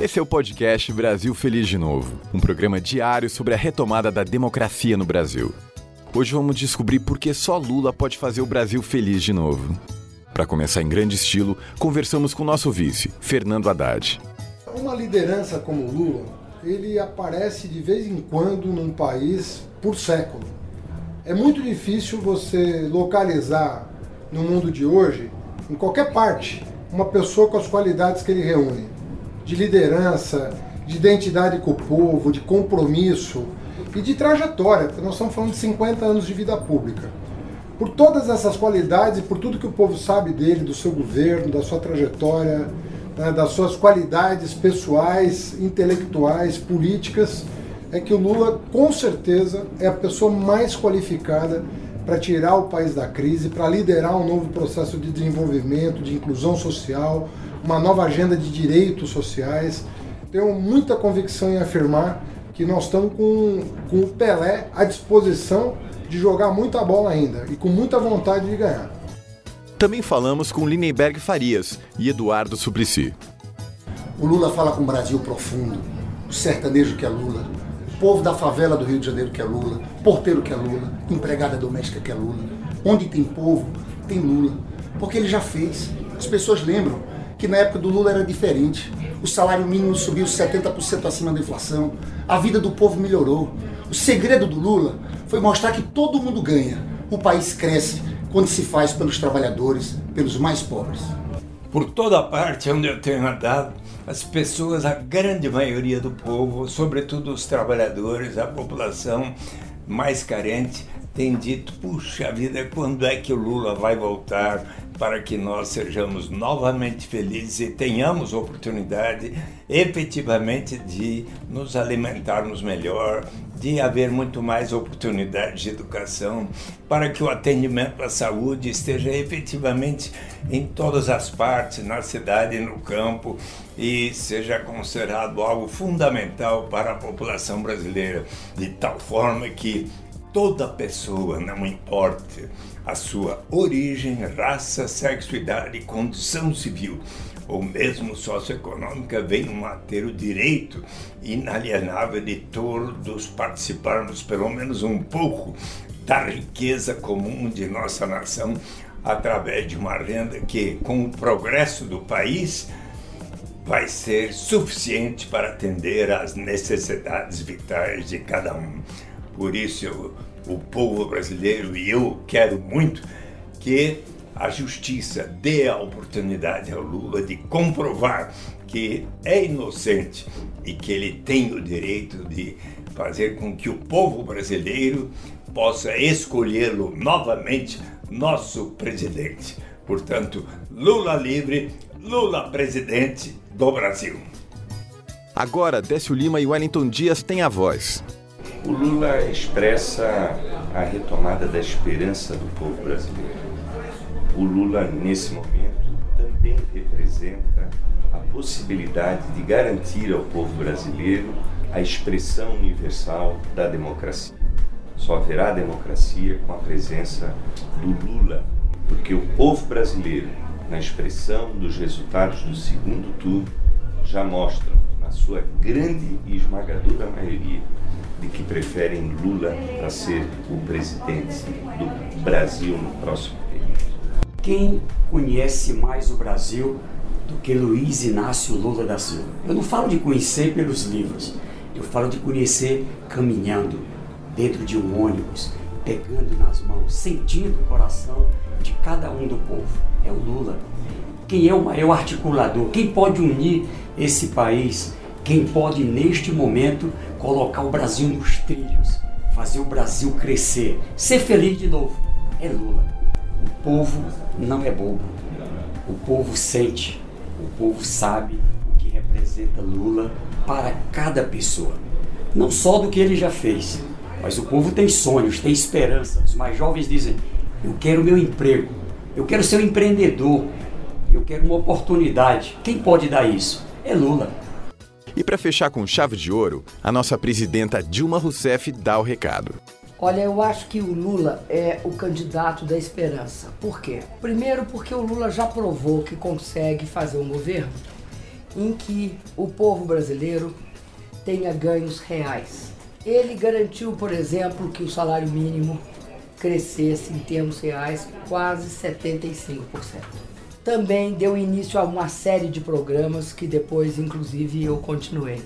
Esse é o podcast Brasil Feliz de Novo, um programa diário sobre a retomada da democracia no Brasil. Hoje vamos descobrir por que só Lula pode fazer o Brasil feliz de novo. Para começar em grande estilo, conversamos com nosso vice, Fernando Haddad. Uma liderança como Lula, ele aparece de vez em quando num país por século. É muito difícil você localizar no mundo de hoje, em qualquer parte, uma pessoa com as qualidades que ele reúne de liderança, de identidade com o povo, de compromisso e de trajetória, porque nós estamos falando de 50 anos de vida pública. Por todas essas qualidades e por tudo que o povo sabe dele, do seu governo, da sua trajetória, né, das suas qualidades pessoais, intelectuais, políticas, é que o Lula, com certeza, é a pessoa mais qualificada para tirar o país da crise, para liderar um novo processo de desenvolvimento, de inclusão social, uma nova agenda de direitos sociais. Tenho muita convicção em afirmar que nós estamos com, com o Pelé à disposição de jogar muita bola ainda e com muita vontade de ganhar. Também falamos com Lindenberg Farias e Eduardo Suplicy. O Lula fala com o Brasil profundo, o sertanejo que é Lula, o povo da favela do Rio de Janeiro que é Lula, porteiro que é Lula, empregada doméstica que é Lula. Onde tem povo, tem Lula. Porque ele já fez. As pessoas lembram que na época do Lula era diferente. O salário mínimo subiu 70% acima da inflação. A vida do povo melhorou. O segredo do Lula foi mostrar que todo mundo ganha. O país cresce quando se faz pelos trabalhadores, pelos mais pobres. Por toda parte onde eu tenho andado, as pessoas, a grande maioria do povo, sobretudo os trabalhadores, a população mais carente, tem dito: puxa vida, quando é que o Lula vai voltar para que nós sejamos novamente felizes e tenhamos oportunidade efetivamente de nos alimentarmos melhor, de haver muito mais oportunidades de educação, para que o atendimento à saúde esteja efetivamente em todas as partes, na cidade e no campo, e seja considerado algo fundamental para a população brasileira, de tal forma que toda pessoa, não importa a sua origem, raça, sexo, idade, condição civil ou mesmo socioeconômica, venham a ter o direito inalienável de todos participarmos, pelo menos um pouco, da riqueza comum de nossa nação através de uma renda que, com o progresso do país, vai ser suficiente para atender às necessidades vitais de cada um. Por isso, eu, o povo brasileiro e eu quero muito que a justiça dê a oportunidade ao Lula de comprovar que é inocente e que ele tem o direito de fazer com que o povo brasileiro possa escolhê-lo novamente nosso presidente. Portanto, Lula livre, Lula presidente do Brasil. Agora, Décio Lima e Wellington Dias têm a voz. O Lula expressa a retomada da esperança do povo brasileiro. O Lula, nesse momento, também representa a possibilidade de garantir ao povo brasileiro a expressão universal da democracia. Só haverá democracia com a presença do Lula, porque o povo brasileiro, na expressão dos resultados do segundo turno, já mostra, na sua grande e esmagadora maioria, de que preferem Lula para ser o presidente do Brasil no próximo período. Quem conhece mais o Brasil do que Luiz Inácio Lula da Silva? Eu não falo de conhecer pelos livros, eu falo de conhecer caminhando dentro de um ônibus, pegando nas mãos, sentindo o coração de cada um do povo. É o Lula. Quem é o maior articulador? Quem pode unir esse país? Quem pode, neste momento, colocar o Brasil nos trilhos, fazer o Brasil crescer, ser feliz de novo? É Lula. O povo não é bobo. O povo sente, o povo sabe o que representa Lula para cada pessoa. Não só do que ele já fez, mas o povo tem sonhos, tem esperança. Os mais jovens dizem: Eu quero meu emprego, eu quero ser um empreendedor, eu quero uma oportunidade. Quem pode dar isso? É Lula. E para fechar com chave de ouro, a nossa presidenta Dilma Rousseff dá o recado. Olha, eu acho que o Lula é o candidato da esperança. Por quê? Primeiro, porque o Lula já provou que consegue fazer um governo em que o povo brasileiro tenha ganhos reais. Ele garantiu, por exemplo, que o salário mínimo crescesse em termos reais quase 75%. Também deu início a uma série de programas que depois, inclusive, eu continuei.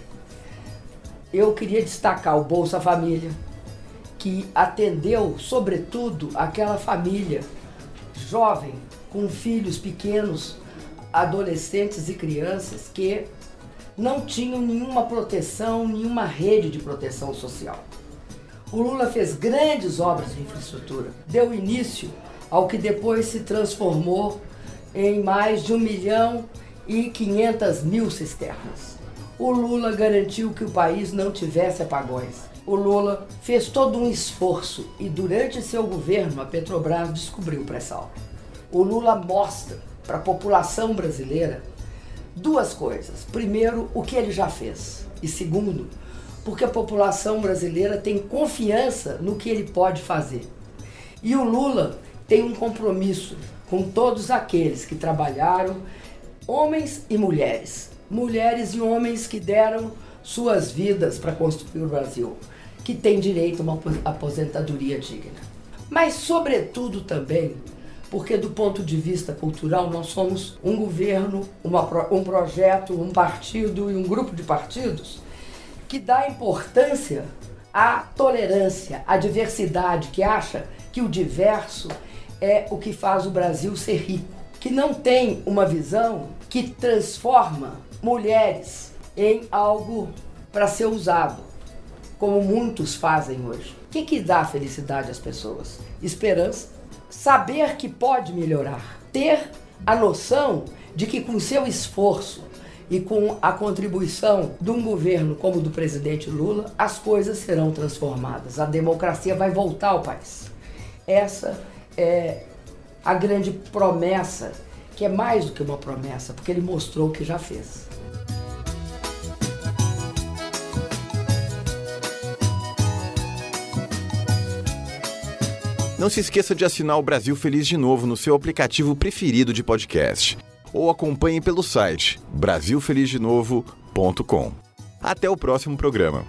Eu queria destacar o Bolsa Família, que atendeu, sobretudo, aquela família jovem com filhos pequenos, adolescentes e crianças que não tinham nenhuma proteção, nenhuma rede de proteção social. O Lula fez grandes obras de infraestrutura, deu início ao que depois se transformou em mais de 1 milhão e 500 mil cisternas. O Lula garantiu que o país não tivesse apagões. O Lula fez todo um esforço e durante seu governo a Petrobras descobriu o pré-sal. O Lula mostra para a população brasileira duas coisas. Primeiro, o que ele já fez. E segundo, porque a população brasileira tem confiança no que ele pode fazer. E o Lula tem um compromisso com todos aqueles que trabalharam, homens e mulheres, mulheres e homens que deram suas vidas para construir o Brasil, que tem direito a uma aposentadoria digna. Mas, sobretudo, também porque do ponto de vista cultural nós somos um governo, uma, um projeto, um partido e um grupo de partidos que dá importância à tolerância, à diversidade, que acha que o diverso é o que faz o Brasil ser rico, que não tem uma visão que transforma mulheres em algo para ser usado, como muitos fazem hoje. O que, que dá felicidade às pessoas? Esperança saber que pode melhorar, ter a noção de que com seu esforço e com a contribuição de um governo como o do presidente Lula, as coisas serão transformadas. A democracia vai voltar ao país. Essa é a grande promessa, que é mais do que uma promessa, porque ele mostrou o que já fez. Não se esqueça de assinar o Brasil Feliz de Novo no seu aplicativo preferido de podcast. Ou acompanhe pelo site brasilfelizde.novo.com. Até o próximo programa.